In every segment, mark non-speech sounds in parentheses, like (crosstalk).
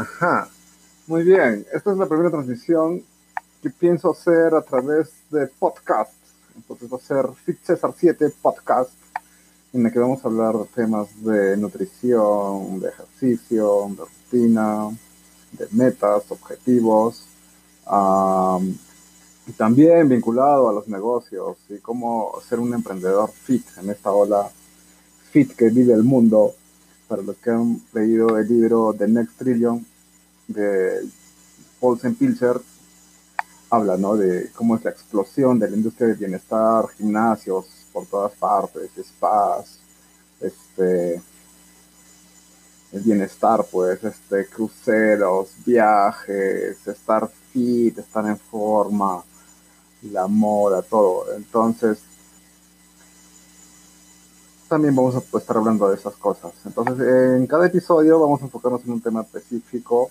Ajá. Muy bien. Esta es la primera transmisión que pienso hacer a través de podcast. Entonces va a ser Fit César 7 Podcast, en el que vamos a hablar de temas de nutrición, de ejercicio, de rutina, de metas, objetivos, y también vinculado a los negocios y cómo ser un emprendedor fit en esta ola fit que vive el mundo. Para los que han leído el libro The Next Trillion de Paulsen Pilcher, habla ¿no? de cómo es la explosión de la industria del bienestar, gimnasios por todas partes, spas, este, el bienestar, pues, este, cruceros, viajes, estar fit, estar en forma, la moda, todo. Entonces, también vamos a estar hablando de esas cosas. Entonces, en cada episodio vamos a enfocarnos en un tema específico.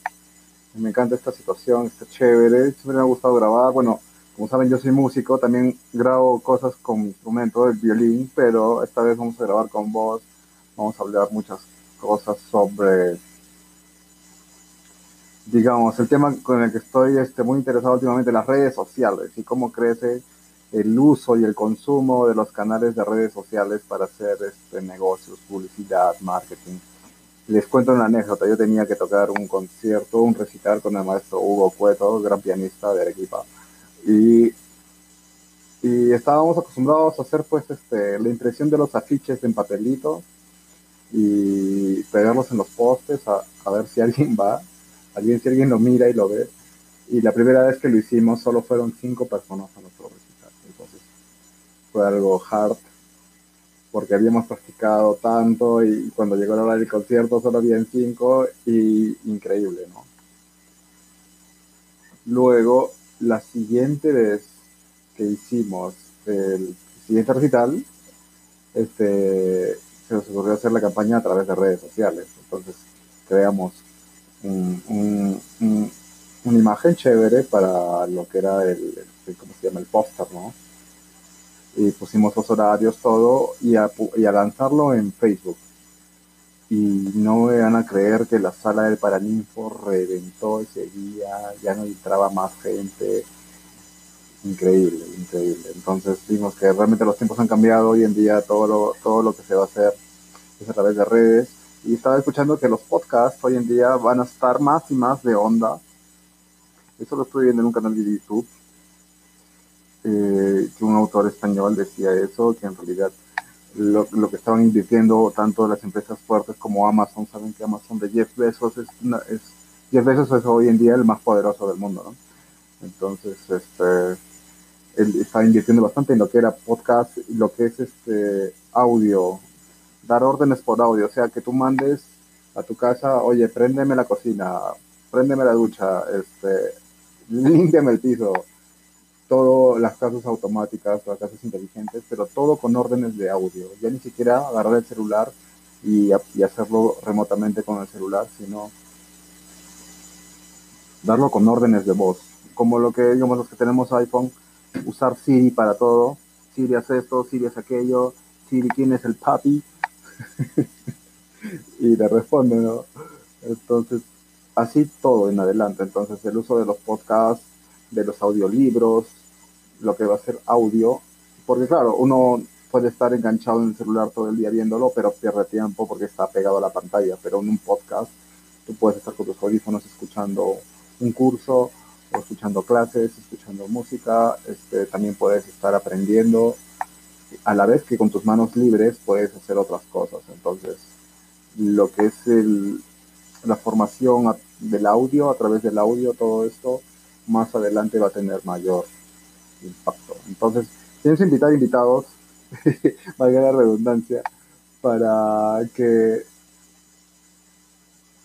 Me encanta esta situación, está chévere. Siempre me ha gustado grabar. Bueno, como saben, yo soy músico, también grabo cosas con instrumento, el violín, pero esta vez vamos a grabar con voz. Vamos a hablar muchas cosas sobre, digamos, el tema con el que estoy este, muy interesado últimamente, las redes sociales y cómo crece el uso y el consumo de los canales de redes sociales para hacer este, negocios, publicidad, marketing. Les cuento una anécdota. Yo tenía que tocar un concierto, un recital con el maestro Hugo Cueto, gran pianista de Arequipa. Y, y estábamos acostumbrados a hacer pues este, la impresión de los afiches en papelito y pegarlos en los postes a, a ver si alguien va, alguien, si alguien lo mira y lo ve. Y la primera vez que lo hicimos solo fueron cinco personas a nuestro fue algo hard porque habíamos practicado tanto y cuando llegó la hora del concierto solo habían cinco y increíble, ¿no? Luego, la siguiente vez que hicimos el siguiente recital, este, se nos ocurrió hacer la campaña a través de redes sociales. Entonces, creamos una imagen chévere para lo que era el, el ¿cómo se llama? El póster, ¿no? Y pusimos los horarios, todo, y a, y a lanzarlo en Facebook. Y no me van a creer que la sala del Paraninfo reventó ese día, ya no entraba más gente. Increíble, increíble. Entonces vimos que realmente los tiempos han cambiado, hoy en día todo lo, todo lo que se va a hacer es a través de redes. Y estaba escuchando que los podcasts hoy en día van a estar más y más de onda. Eso lo estoy viendo en un canal de YouTube eh, que un autor español decía eso, que en realidad lo, que estaban invirtiendo tanto las empresas fuertes como Amazon, saben que Amazon de Jeff Bezos es, es Jeff Bezos es hoy en día el más poderoso del mundo. Entonces, este, él está invirtiendo bastante en lo que era podcast y lo que es este audio, dar órdenes por audio, o sea, que tú mandes a tu casa, oye, préndeme la cocina, préndeme la ducha, este, límpiame el piso, todo las casas automáticas, las casas inteligentes, pero todo con órdenes de audio. Ya ni siquiera agarrar el celular y, hacerlo remotamente con el celular, sino darlo con órdenes de voz. Como lo que, digamos, los que tenemos iPhone, usar Siri para todo. Siri hace esto, Siri hace aquello, Siri, ¿quién es el papi? (laughs) y le responde, ¿no? Entonces, así todo en adelante. Entonces, el uso de los podcasts, de los audiolibros, lo que va a ser audio, porque claro, uno puede estar enganchado en el celular todo el día viéndolo, pero pierde tiempo porque está pegado a la pantalla, pero en un podcast tú puedes estar con tus audífonos escuchando un curso o escuchando clases, escuchando música, este, también puedes estar aprendiendo a la vez que con tus manos libres puedes hacer otras cosas. Entonces, lo que es el, la formación del audio, a través del audio, todo esto, más adelante va a tener mayor impacto. Entonces, tienes que invitar invitados, (laughs) valga la redundancia, para que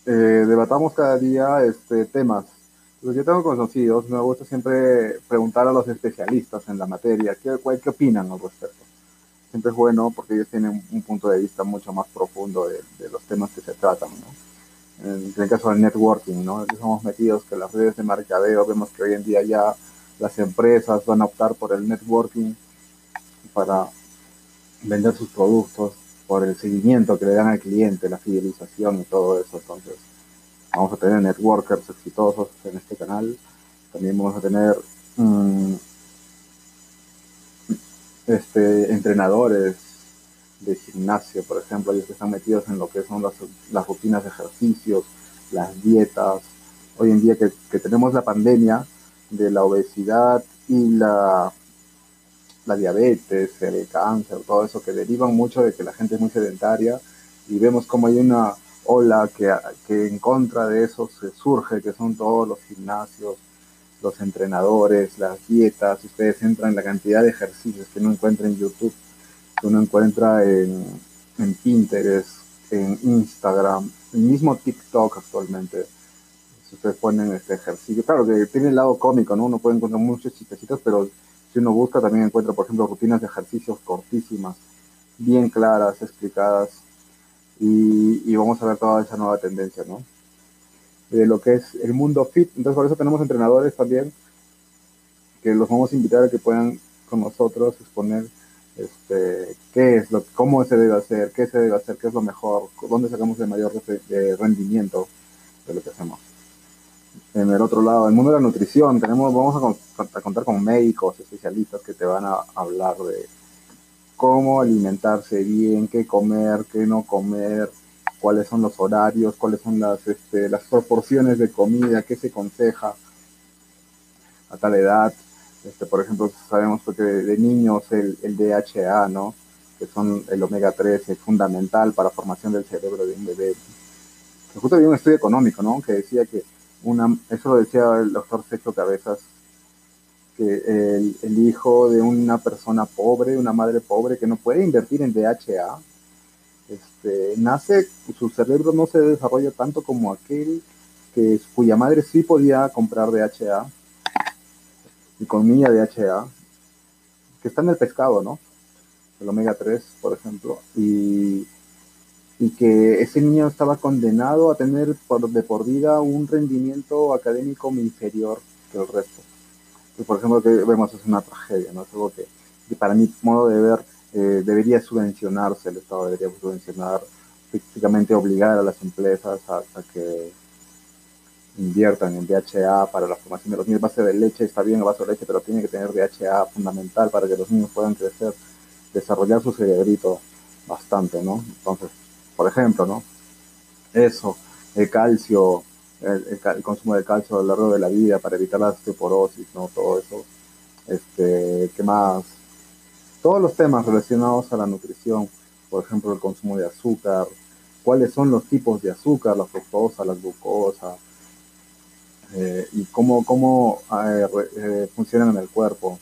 eh, debatamos cada día este, temas. Pues yo tengo conocidos, me gusta siempre preguntar a los especialistas en la materia qué, qué opinan al respecto. Siempre es bueno porque ellos tienen un punto de vista mucho más profundo de, los temas que se tratan. ¿no? En, el caso del networking, ¿no? estamos metidos que las redes de mercadeo, vemos que hoy en día ya las empresas van a optar por el networking para vender sus productos, por el seguimiento que le dan al cliente, la fidelización y todo eso. Entonces, vamos a tener networkers exitosos en este canal, también vamos a tener mm, este, entrenadores de gimnasio, por ejemplo, ellos que están metidos en lo que son las, rutinas de ejercicios, las dietas. Hoy en día que, tenemos la pandemia de la obesidad y la, la diabetes, el cáncer, todo eso que derivan mucho de que la gente es muy sedentaria y vemos como hay una ola que, que en contra de eso se surge, que son todos los gimnasios, los entrenadores, las dietas, ustedes entran en la cantidad de ejercicios que uno encuentra en YouTube, que uno encuentra en, en Pinterest, en Instagram, el mismo TikTok actualmente. Si ustedes ponen este ejercicio, claro que tiene el lado cómico, ¿no? Uno puede encontrar muchos chistecitos, pero si uno busca también encuentra, por ejemplo, rutinas de ejercicios cortísimas, bien claras, explicadas, y, y vamos a ver toda esa nueva tendencia, ¿no? de lo que es el mundo fit. Entonces, por eso tenemos entrenadores también que los vamos a invitar a que puedan con nosotros exponer este, qué es lo, cómo se debe hacer, qué se debe hacer, qué es lo mejor, dónde sacamos el mayor rendimiento de lo que hacemos. En el otro lado, el mundo de la nutrición, tenemos, vamos a, contar con médicos, especialistas que te van a hablar de cómo alimentarse bien, qué comer, qué no comer, cuáles son los horarios, cuáles son las, este, las proporciones de comida, qué se aconseja a tal edad. Este, por ejemplo, sabemos que de, niños el, el, DHA, ¿no? que son el omega 3, es fundamental para la formación del cerebro de un bebé. justo había un estudio económico, ¿no? Que decía que una, eso lo decía el doctor Sergio Cabezas, que el, el, hijo de una persona pobre, una madre pobre que no puede invertir en DHA, este, nace, su cerebro no se desarrolla tanto como aquel que, cuya madre sí podía comprar DHA, y comía DHA, que está en el pescado, ¿no? El omega 3, por ejemplo, y, y que ese niño estaba condenado a tener por, de por vida un rendimiento académico inferior que el resto. Y por ejemplo, que vemos es una tragedia, ¿no? Es algo que, que para mi modo de ver eh, debería subvencionarse, el Estado debería subvencionar, prácticamente obligar a las empresas a, que inviertan en DHA para la formación de los niños. Base de leche está bien el vaso de leche, pero tiene que tener DHA fundamental para que los niños puedan crecer, desarrollar su cerebrito bastante, ¿no? Entonces, por ejemplo, ¿no? Eso, el calcio, el, consumo de calcio a lo largo de la vida para evitar la osteoporosis, ¿no? Todo eso. Este, ¿qué más? todos los temas relacionados a la nutrición, por ejemplo, el consumo de azúcar, cuáles son los tipos de azúcar, la fructosa, la glucosa, eh, y cómo, cómo eh, eh, funcionan en el cuerpo,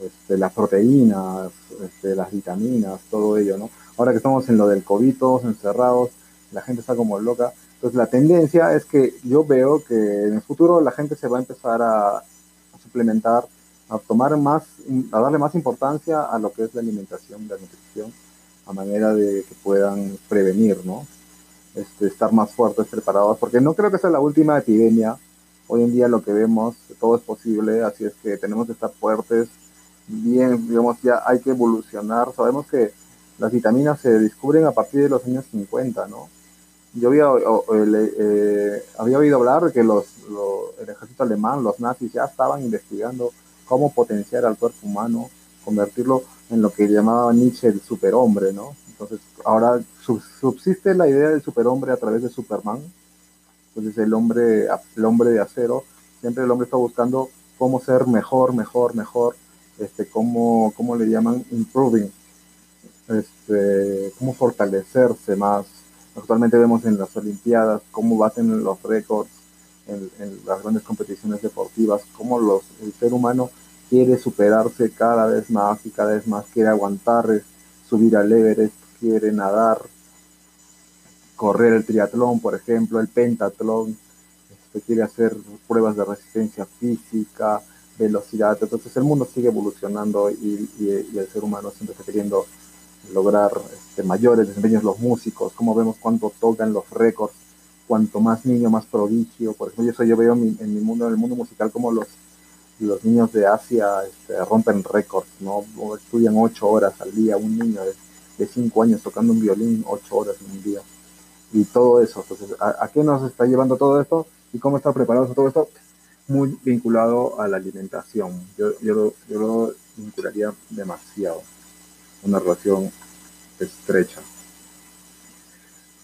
este, las proteínas, este, las vitaminas, todo ello, ¿no? Ahora que estamos en lo del COVID, todos encerrados, la gente está como loca. Entonces la tendencia es que yo veo que en el futuro la gente se va a empezar a suplementar a tomar más, a darle más importancia a lo que es la alimentación, la nutrición, a manera de que puedan prevenir, ¿no? Este, estar más fuertes, preparados, porque no creo que sea la última epidemia. Hoy en día lo que vemos, todo es posible, así es que tenemos que estar fuertes, bien, digamos, ya hay que evolucionar. Sabemos que las vitaminas se descubren a partir de los años 50, ¿no? Yo había, eh, había oído hablar de que los, el ejército alemán, los nazis, ya estaban investigando cómo potenciar al cuerpo humano, convertirlo en lo que llamaba Nietzsche el superhombre, ¿no? Entonces, ahora subsiste la idea del superhombre a través de Superman, entonces el hombre, el hombre de acero, siempre el hombre está buscando cómo ser mejor, mejor, mejor, este, cómo, cómo le llaman improving, este, cómo fortalecerse más. Actualmente vemos en las Olimpiadas cómo baten los récords en, en, las grandes competiciones deportivas, cómo los, el ser humano quiere superarse cada vez más y cada vez más quiere aguantar, eh, subir al Everest, quiere nadar, correr el triatlón, por ejemplo, el pentatlón, este, quiere hacer pruebas de resistencia física, velocidad. Entonces el mundo sigue evolucionando y, el ser humano siempre está queriendo lograr este, mayores desempeños. Los músicos, como vemos cuánto tocan los récords, cuanto más niño, más prodigio. Por ejemplo, eso yo veo mi, en mi mundo, en el mundo musical, como los los niños de Asia este, rompen récords, ¿no? estudian ocho horas al día, un niño de, cinco años tocando un violín ocho horas en un día. y todo eso. Entonces, ¿a, qué nos está llevando todo esto y cómo está preparado todo esto? Muy vinculado a la alimentación. Yo, yo, lo vincularía demasiado. Una relación estrecha.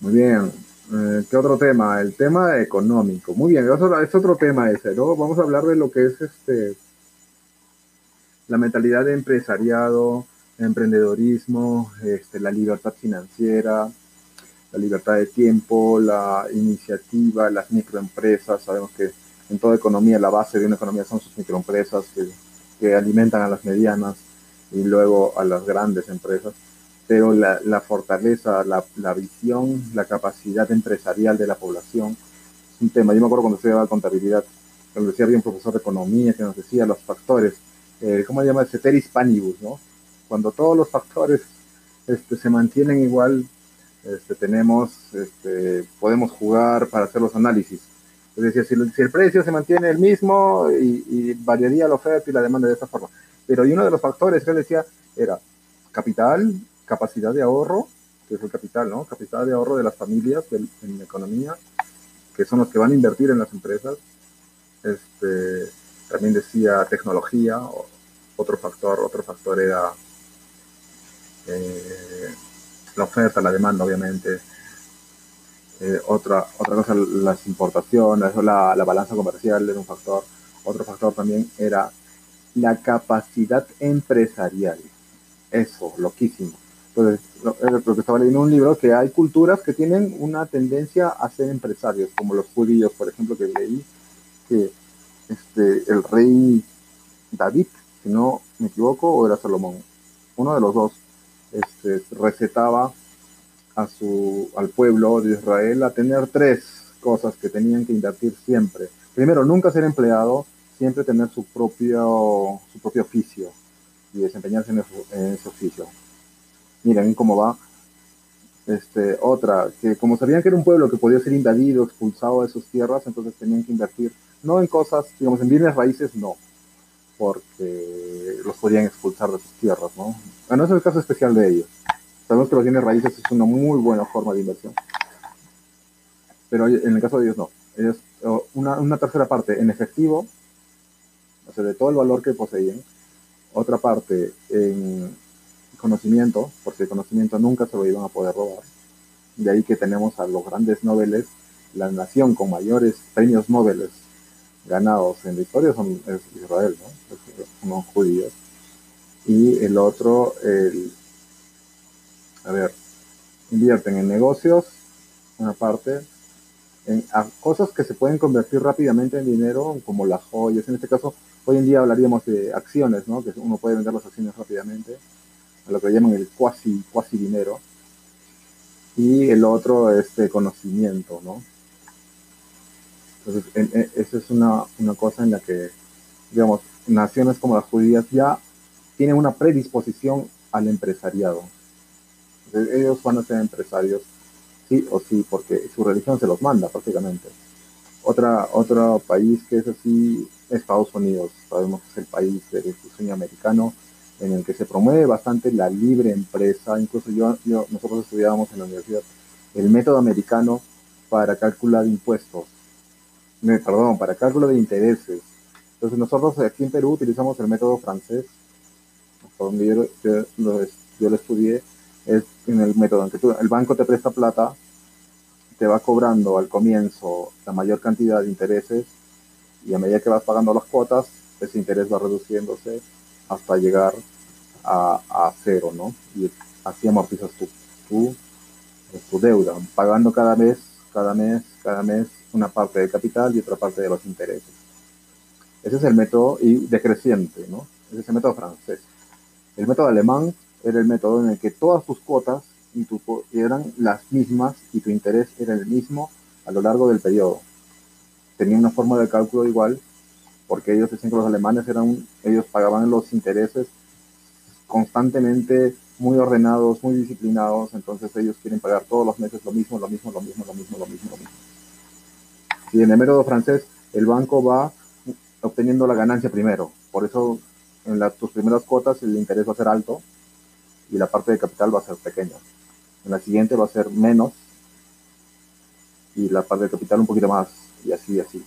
Muy bien. Eh, ¿Qué otro tema? El tema económico. Muy bien, es otro tema ese, ¿no? Vamos a hablar de lo que es este la mentalidad de empresariado, emprendedorismo, este, la libertad financiera, la libertad de tiempo, la iniciativa, las microempresas. Sabemos que en toda economía la base de una economía son sus microempresas que, alimentan a las medianas y luego a las grandes empresas. Pero la, fortaleza, la, la, visión, la capacidad empresarial de la población es un tema. Yo me acuerdo cuando estudiaba contabilidad, cuando decía había un profesor de economía que nos decía los factores, eh, ¿cómo se llama? Ceteris panibus, ¿no? Cuando todos los factores este, se mantienen igual, este, tenemos, este, podemos jugar para hacer los análisis. Es decir, si, el precio se mantiene el mismo y, variaría la oferta y la demanda de esta forma. Pero y uno de los factores que él decía era capital, capacidad de ahorro, que es el capital, ¿no? Capital de ahorro de las familias en la economía, que son los que van a invertir en las empresas. Este, también decía tecnología, otro factor, otro factor era eh, la oferta, la demanda, obviamente. Eh, otra, otra cosa, las importaciones, la, la balanza comercial era un factor. Otro factor también era la capacidad empresarial. Eso, loquísimo. Entonces, lo, que estaba leyendo un libro, que hay culturas que tienen una tendencia a ser empresarios, como los judíos, por ejemplo, que leí, que este, el rey David, si no me equivoco, o era Salomón, uno de los dos, este, recetaba a su, al pueblo de Israel a tener tres cosas que tenían que invertir siempre. Primero, nunca ser empleado, siempre tener su propio, su propio oficio y desempeñarse en, ese oficio. Miren cómo va. Este, otra, que como sabían que era un pueblo que podía ser invadido, expulsado de sus tierras, entonces tenían que invertir no en cosas, digamos, en bienes raíces, no, porque los podían expulsar de sus tierras, ¿no? Bueno, ese es el caso especial de ellos. Sabemos que los bienes raíces es una muy buena forma de inversión. Pero en el caso de ellos no. Ellos, una, una tercera parte en efectivo, o sea, de todo el valor que poseían. Otra parte en conocimiento, porque el conocimiento nunca se lo iban a poder robar. De ahí que tenemos a los grandes noveles, la nación con mayores premios Nobel ganados en la historia son es Israel, ¿no? Unos judíos y el otro, el, a ver, invierten en negocios, una parte, en cosas que se pueden convertir rápidamente en dinero, como las joyas. En este caso, hoy en día hablaríamos de acciones, ¿no? Que uno puede vender las acciones rápidamente, a lo que llaman el cuasi, cuasi dinero. Y el otro, este conocimiento, ¿no? Entonces, esa es una, una cosa en la que, digamos, naciones como las judías ya tienen una predisposición al empresariado. ellos van a ser empresarios, sí o sí, porque su religión se los manda prácticamente. Otra, otro país que es así, Estados Unidos, sabemos que es el país del sueño americano en el que se promueve bastante la libre empresa. Incluso yo, nosotros estudiábamos en la universidad el método americano para calcular impuestos, perdón, para cálculo de intereses. Entonces nosotros aquí en Perú utilizamos el método francés, donde yo, yo, lo estudié, es en el método en que el banco te presta plata, te va cobrando al comienzo la mayor cantidad de intereses y a medida que vas pagando las cuotas, ese interés va reduciéndose hasta llegar a, a cero, ¿no? Y así amortizas tu, tu, tu deuda, pagando cada mes, cada mes, cada mes una parte del capital y otra parte de los intereses. Ese es el método y decreciente, ¿no? Ese es el método francés. El método alemán era el método en el que todas tus cuotas y tu, eran las mismas y tu interés era el mismo a lo largo del periodo. Tenía una forma de cálculo igual porque ellos decían que los alemanes eran, ellos pagaban los intereses constantemente muy ordenados, muy disciplinados, entonces ellos quieren pagar todos los meses lo mismo, lo mismo, lo mismo, lo mismo, lo mismo, lo mismo. Y en el método francés, el banco va obteniendo la ganancia primero, por eso en las, tus primeras cuotas el interés va a ser alto y la parte de capital va a ser pequeña. En la siguiente va a ser menos y la parte de capital un poquito más, y así, y así.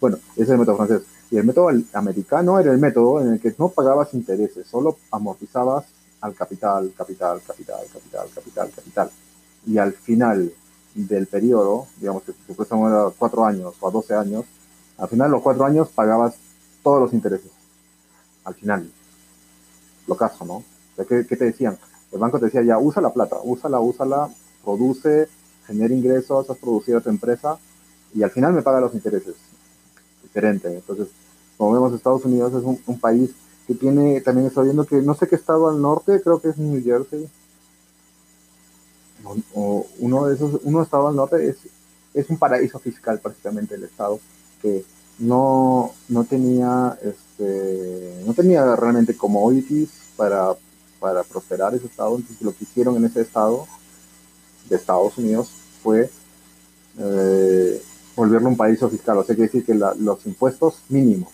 Bueno, ese es el método francés. Y el método americano era el método en el que no pagabas intereses, solo amortizabas al capital, capital, capital, capital, capital, capital. Y al final del periodo, digamos que supuestamente era cuatro años o a 12 años, al final los cuatro años pagabas todos los intereses. Al final. Lo caso, ¿no? ¿Qué, ¿Qué te decían? El banco te decía, ya, usa la plata, úsala, úsala, produce, genera ingresos, has producido tu empresa y al final me paga los intereses. Diferente. Entonces, como vemos, Estados Unidos es un, un país que tiene, también estoy viendo que no sé qué estado al norte, creo que es New Jersey, o, uno de esos, uno estado al norte es, es un paraíso fiscal prácticamente el estado, que no, no tenía, este, no tenía realmente commodities para, para prosperar ese estado, entonces lo que hicieron en ese estado de Estados Unidos fue eh, volverlo un paraíso fiscal, o sea, quiere decir que los impuestos mínimos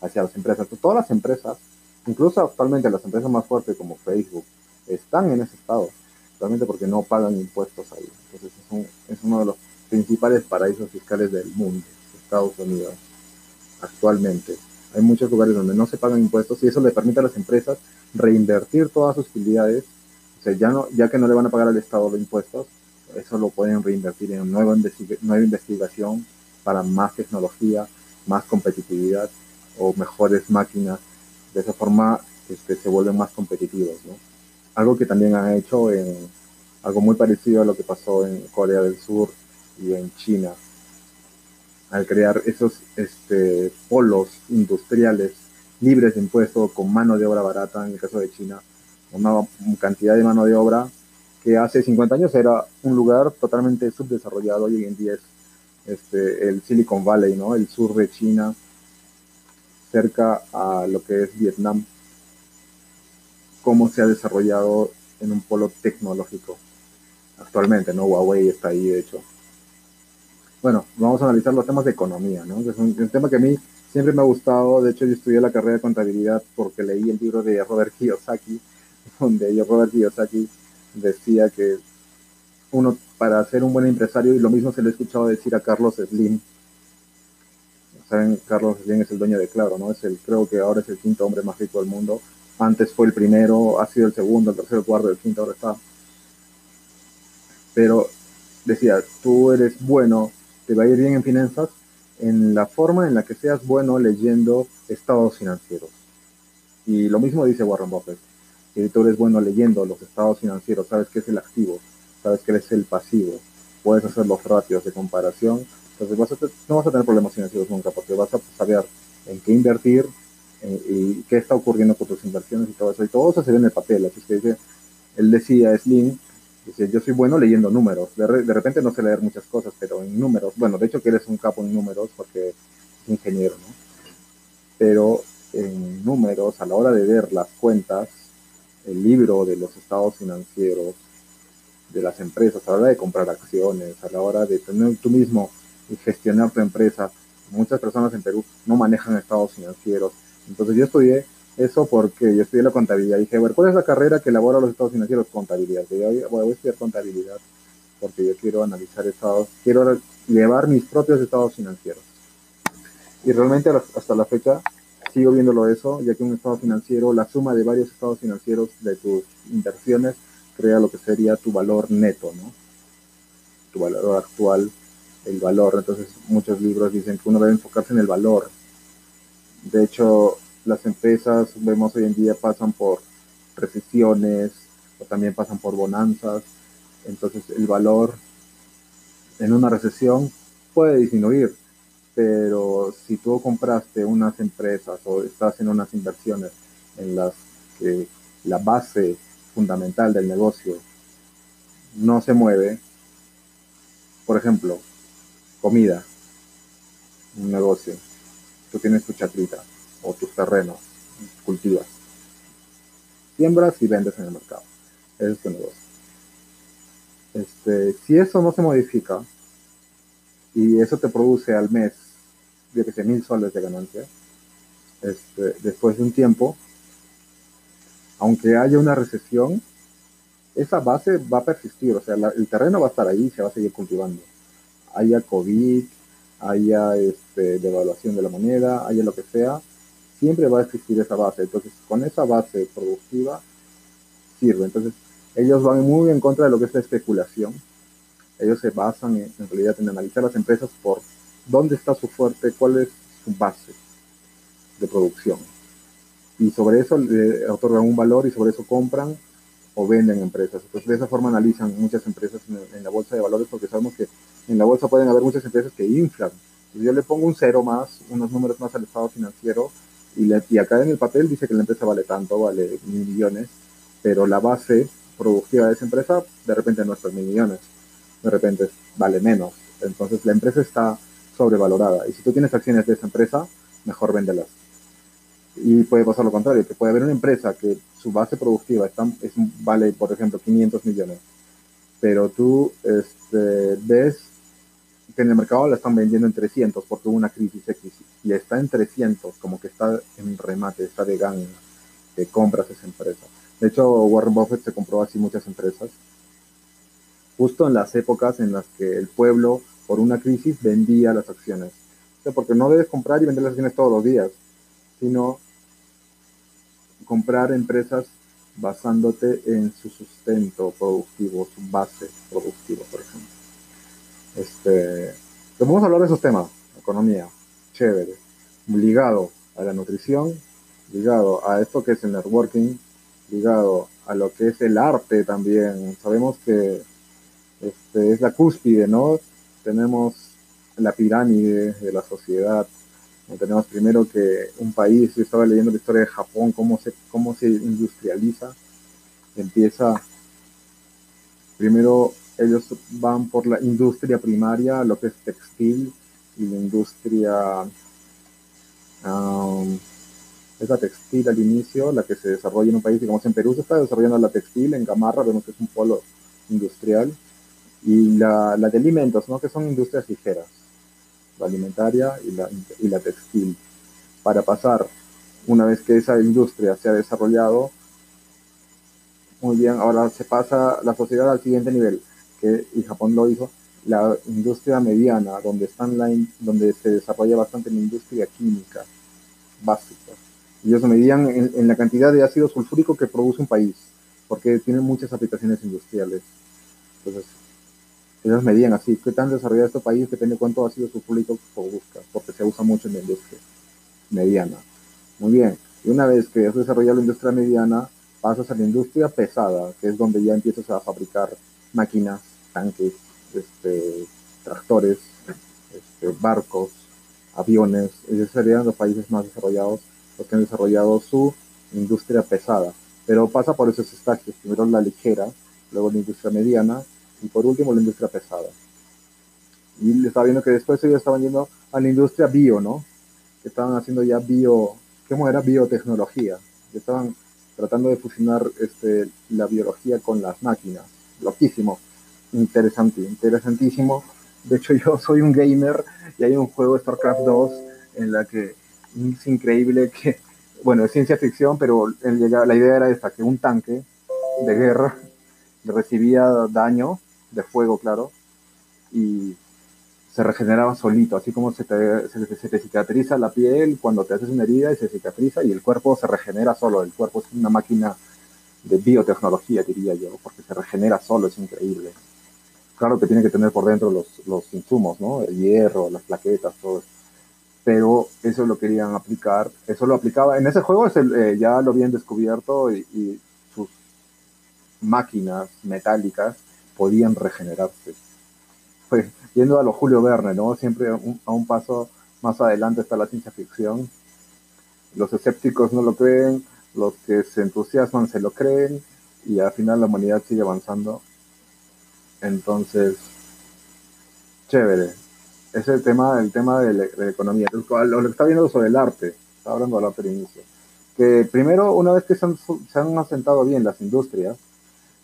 hacia las empresas. Todas las empresas, incluso actualmente las empresas más fuertes como Facebook, están en ese estado, porque no pagan impuestos ahí. Entonces es, uno de los principales paraísos fiscales del mundo, Estados Unidos, actualmente. Hay muchos lugares donde no se pagan impuestos y eso le permite a las empresas reinvertir todas sus utilidades, o sea, ya, no, ya que no le van a pagar al Estado los impuestos, eso lo pueden reinvertir en nueva, nueva investigación para más tecnología, más competitividad o mejores máquinas. De esa forma este, se vuelven más competitivos. ¿no? Algo que también han hecho en algo muy parecido a lo que pasó en Corea del Sur y en China, al crear esos este, polos industriales libres de impuestos con mano de obra barata, en el caso de China, una cantidad de mano de obra que hace 50 años era un lugar totalmente subdesarrollado y hoy en día es este, el Silicon Valley, ¿no? el sur de China, cerca a lo que es Vietnam, cómo se ha desarrollado en un polo tecnológico actualmente, ¿no? Huawei está ahí, de hecho. Bueno, vamos a analizar los temas de economía, ¿no? Es un, tema que a mí siempre me ha gustado, de hecho yo estudié la carrera de contabilidad porque leí el libro de Robert Kiyosaki, (laughs) donde Robert Kiyosaki decía que uno para ser un buen empresario, y lo mismo se le he escuchado decir a Carlos Slim, saben, Carlos Slim es el dueño de Claro, ¿no? Es el, creo que ahora es el quinto hombre más rico del mundo. Antes fue el primero, ha sido el segundo, el tercero, el cuarto, el quinto, ahora está. Pero decía, tú eres bueno, te va a ir bien en finanzas, en la forma en la que seas bueno leyendo estados financieros. Y lo mismo dice Warren Buffett, que tú eres bueno leyendo los estados financieros, sabes qué es el activo, sabes qué es el pasivo, puedes hacer los ratios de comparación entonces no vas a tener problemas financieros nunca porque vas a saber en qué invertir eh, y qué está ocurriendo con tus inversiones y todo eso. Y todo eso se ve en el papel. Así que dice, él decía, Slim, dice, yo soy bueno leyendo números. De, repente no sé leer muchas cosas, pero en números, bueno, de hecho que eres un capo en números porque es ingeniero, ¿no? Pero en números, a la hora de ver las cuentas, el libro de los estados financieros de las empresas, a la hora de comprar acciones, a la hora de tener tú mismo y gestionar tu empresa. Muchas personas en Perú no manejan estados financieros. Entonces yo estudié eso porque yo estudié la contabilidad. Dije, bueno, ¿cuál es la carrera que elabora los estados financieros? Contabilidad. Yo voy a estudiar contabilidad porque yo quiero analizar estados, quiero llevar mis propios estados financieros. Y realmente hasta la fecha sigo viéndolo eso, ya que un estado financiero, la suma de varios estados financieros de tus inversiones crea lo que sería tu valor neto, ¿no? Tu valor actual el valor. Entonces muchos libros dicen que uno debe enfocarse en el valor. De hecho, las empresas, vemos hoy en día, pasan por recesiones o también pasan por bonanzas. Entonces el valor en una recesión puede disminuir, pero si tú compraste unas empresas o estás en unas inversiones en las que la base fundamental del negocio no se mueve, por ejemplo, comida, un negocio. Tú tienes tu chacrita o tus terrenos, cultivas. Siembras y vendes en el mercado. Ese es tu negocio. Este, si eso no se modifica y eso te produce al mes, yo que sé, mil soles de ganancia, este, después de un tiempo, aunque haya una recesión, esa base va a persistir, o sea, el terreno va a estar ahí se va a seguir cultivando haya COVID, haya este, devaluación de la moneda, haya lo que sea, siempre va a existir esa base. Entonces, con esa base productiva sirve. Entonces, ellos van muy en contra de lo que es la especulación. Ellos se basan en, en realidad en analizar las empresas por dónde está su fuerte, cuál es su base de producción. Y sobre eso le otorgan un valor y sobre eso compran o venden empresas. Entonces, de esa forma analizan muchas empresas en, la bolsa de valores porque sabemos que en la bolsa pueden haber muchas empresas que inflan. Y yo le pongo un cero más, unos números más al estado financiero y, y acá en el papel dice que la empresa vale tanto, vale mil millones, pero la base productiva de esa empresa de repente no es mil millones, de repente vale menos. Entonces la empresa está sobrevalorada. Y si tú tienes acciones de esa empresa, mejor véndelas. Y puede pasar lo contrario, que puede haber una empresa que su base productiva está, es, vale, por ejemplo, 500 millones, pero tú este, ves que en el mercado la están vendiendo en 300 porque hubo una crisis X y está en 300, como que está en remate, está de gang, que compras esa empresa. De hecho, Warren Buffett se compró así muchas empresas, justo en las épocas en las que el pueblo, por una crisis, vendía las acciones. porque no debes comprar y vender las acciones todos los días sino comprar empresas basándote en su sustento productivo, su base productiva, por ejemplo. Este, vamos a hablar de esos temas, economía, chévere, ligado a la nutrición, ligado a esto que es el networking, ligado a lo que es el arte también. Sabemos que este, es la cúspide, ¿no? Tenemos la pirámide de la sociedad tenemos primero que un país, yo estaba leyendo la historia de Japón, cómo se, cómo se industrializa, empieza, primero ellos van por la industria primaria, lo que es textil, y la industria, um, es la textil al inicio, la que se desarrolla en un país, digamos en Perú se está desarrollando la textil, en Gamarra vemos que es un polo industrial, y la, la de alimentos, ¿no? que son industrias ligeras la alimentaria y la, y la textil, para pasar, una vez que esa industria se ha desarrollado, muy bien, ahora se pasa la sociedad al siguiente nivel, que y Japón lo hizo, la industria mediana, donde, están la, donde se desarrolla bastante la industria química básica. Ellos medían en, en, la cantidad de ácido sulfúrico que produce un país, porque tiene muchas aplicaciones industriales. Entonces, ellos medían así, qué tan desarrollado este país depende de cuánto ácido sulfúrico produzca, porque se usa mucho en la industria mediana. Muy bien, y una vez que has desarrollado la industria mediana, pasas a la industria pesada, que es donde ya empiezas a fabricar máquinas, tanques, este, tractores, este, barcos, aviones. Esos serían los países más desarrollados, los que han desarrollado su industria pesada. Pero pasa por esos estagios, primero la ligera, luego la industria mediana y por último la industria pesada. Y le estaba viendo que después ellos estaban yendo a la industria bio, ¿no? Que estaban haciendo ya bio, ¿cómo era? Biotecnología. Que estaban tratando de fusionar este, la biología con las máquinas. Loquísimo. Interesante, interesantísimo. De hecho, (laughs) yo soy un gamer y hay un juego StarCraft 2 en la que es increíble que, bueno, es ciencia ficción, pero la idea era esta, que un tanque de guerra recibía daño de fuego, claro, y se regeneraba solito, así como se te, se, te, cicatriza la piel cuando te haces una herida y se cicatriza y el cuerpo se regenera solo, el cuerpo es una máquina de biotecnología, diría yo, porque se regenera solo, es increíble. Claro que tiene que tener por dentro los, los insumos, ¿no? El hierro, las plaquetas, todo eso. Pero eso lo querían aplicar, eso lo aplicaba. En ese juego eh, ya lo habían descubierto y, sus máquinas metálicas podían regenerarse. Pues yendo a lo Julio Verne, ¿no? Siempre a un paso más adelante está la ciencia ficción. Los escépticos no lo creen, los que se entusiasman se lo creen y al final la humanidad sigue avanzando. Entonces, chévere. Ese el tema, el tema de la, economía. Lo, que está viendo sobre el arte, está hablando del arte al inicio. Que primero, una vez que se han, se han asentado bien las industrias,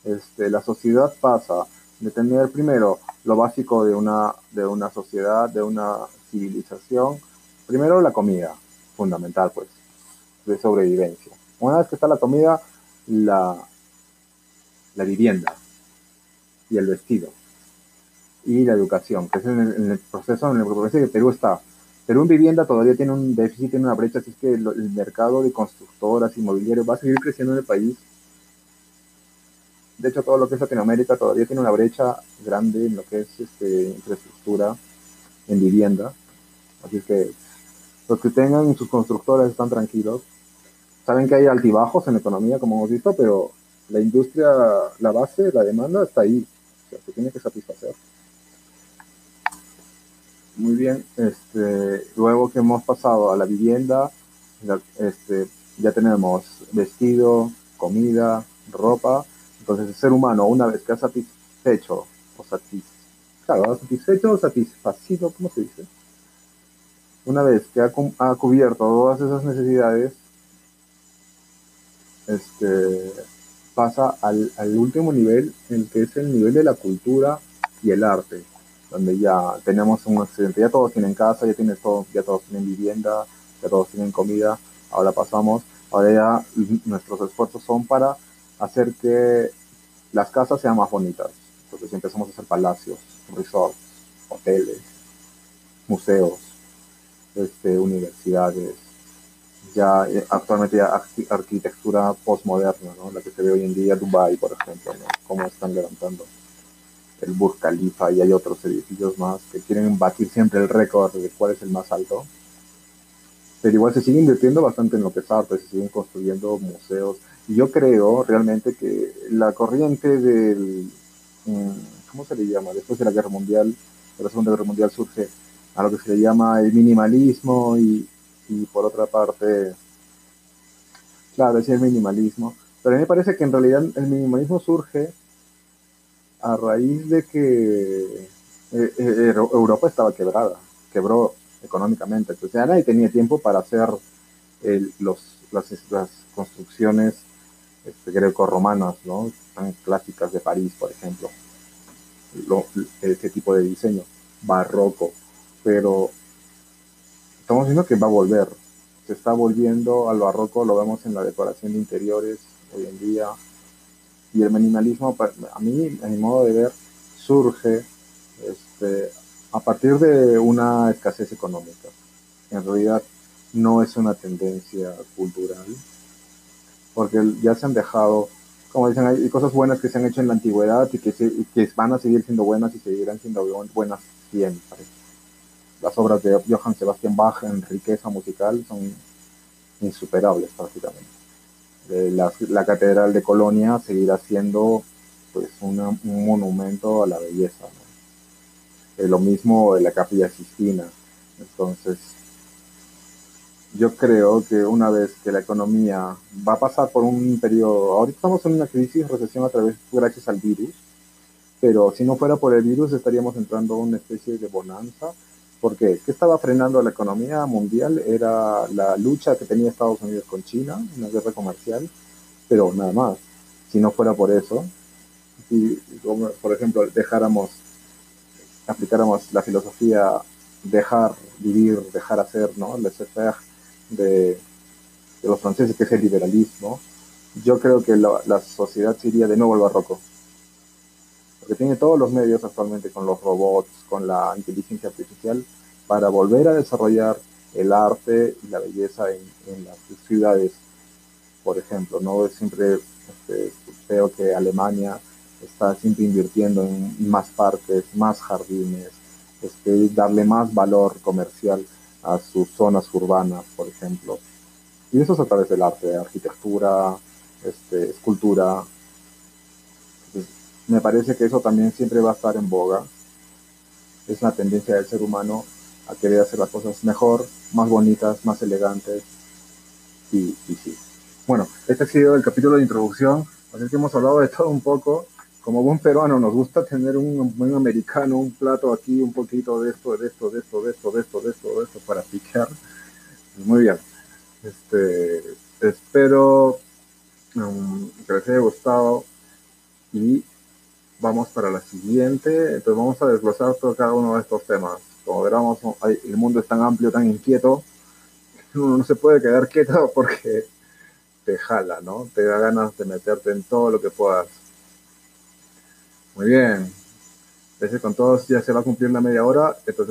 este, la sociedad pasa de tener primero lo básico de una, de una sociedad, de una civilización, primero la comida, fundamental pues, de sobrevivencia. Una vez que está la comida, la, la vivienda y el vestido. y la educación, que es en el, proceso en el proceso que Perú está. Perú en vivienda todavía tiene un déficit, tiene una brecha, así es que el mercado de constructoras, inmobiliarias va a seguir creciendo en el país. De hecho, todo lo que es Latinoamérica todavía tiene una brecha grande en lo que es este, infraestructura en vivienda. Así que los que tengan sus constructoras están tranquilos. Saben que hay altibajos en la economía, como hemos visto, pero la industria, la base, la demanda está ahí. Se tiene que satisfacer. Muy bien. Este, luego que hemos pasado a la vivienda, este, ya tenemos vestido, comida, ropa. Entonces el ser humano, una vez que ha satisfecho o satisfecho, claro, satisfecho o satisfacido, ¿cómo se dice? Una vez que ha cubierto todas esas necesidades, este, pasa al, último nivel, el que es el nivel de la cultura y el arte, donde ya tenemos un accidente, ya todos tienen casa, ya, tienen todo, ya todos tienen vivienda, ya todos tienen comida, ahora pasamos, ahora ya nuestros esfuerzos son para hacer que las casas sean más bonitas, entonces empezamos a hacer palacios, resorts, hoteles, museos, este, universidades, ya eh, actualmente ya arquitectura postmoderna, ¿no? la que se ve hoy en día, Dubai, por ejemplo, ¿no? cómo están levantando el Burj Khalifa y hay otros edificios más que quieren batir siempre el récord de cuál es el más alto. Pero igual se sigue invirtiendo bastante en lo que es arte, se siguen construyendo museos. Y yo creo realmente que la corriente del, mm, ¿cómo se le llama? Después de la Guerra Mundial, de la Segunda Guerra Mundial surge a lo que se le llama el minimalismo y, y por otra parte, claro, decía el minimalismo, pero a mí me parece que en realidad el minimalismo surge a raíz de que eh, eh, Europa estaba quebrada, quebró económicamente, entonces ya nadie tenía tiempo para hacer los, las, construcciones este, greco-romanas, ¿no? tan clásicas de París, por ejemplo, ese tipo de diseño barroco, pero estamos viendo que va a volver. Se está volviendo al barroco, lo vemos en la decoración de interiores hoy en día. Y el minimalismo, a mí, a mi modo de ver, surge este, a partir de una escasez económica. En realidad no es una tendencia cultural, porque ya se han dejado, como dicen, hay cosas buenas que se han hecho en la antigüedad y que, y que van a seguir siendo buenas y seguirán siendo buenas siempre las obras de Johann Sebastian Bach en riqueza musical son insuperables prácticamente. Eh, la, Catedral de Colonia seguirá siendo pues un monumento a la belleza. Eh, lo mismo de la Capilla Sistina. Entonces, yo creo que una vez que la economía va a pasar por un periodo, ahorita estamos en una crisis, recesión a través, gracias al virus, pero si no fuera por el virus estaríamos entrando a una especie de bonanza ¿Por qué? ¿Qué estaba frenando la economía mundial? Era la lucha que tenía Estados Unidos con China, una guerra comercial, pero nada más. Si no fuera por eso, si, por ejemplo, dejáramos, aplicáramos la filosofía dejar vivir, dejar hacer, ¿no? El laissez de, de los franceses, que es el liberalismo, yo creo que la, la sociedad se iría de nuevo al barroco que tiene todos los medios actualmente con los robots, con la inteligencia artificial, para volver a desarrollar el arte y la belleza en, las ciudades, por ejemplo. ¿no? Siempre este, veo que Alemania está siempre invirtiendo en más parques, más jardines, este, darle más valor comercial a sus zonas urbanas, por ejemplo. Y eso es a través del arte, arquitectura, este, escultura, me parece que eso también siempre va a estar en boga. Es una tendencia del ser humano a querer hacer las cosas mejor, más bonitas, más elegantes. Y, sí. Bueno, este ha sido el capítulo de introducción. Así que hemos hablado de todo un poco. Como buen peruano nos gusta tener un buen americano, un plato aquí, un poquito de esto, de esto, de esto, de esto, de esto, de esto, de esto para piquear. Muy bien. Este, espero um, que les haya gustado y vamos para la siguiente. Entonces vamos a desglosar todo cada uno de estos temas. Como verán, el mundo es tan amplio, tan inquieto, uno no se puede quedar (laughs) quieto porque te jala, ¿no? Te da ganas de meterte en todo lo que puedas. Muy bien. veces con todos ya se va a cumplir la media hora, entonces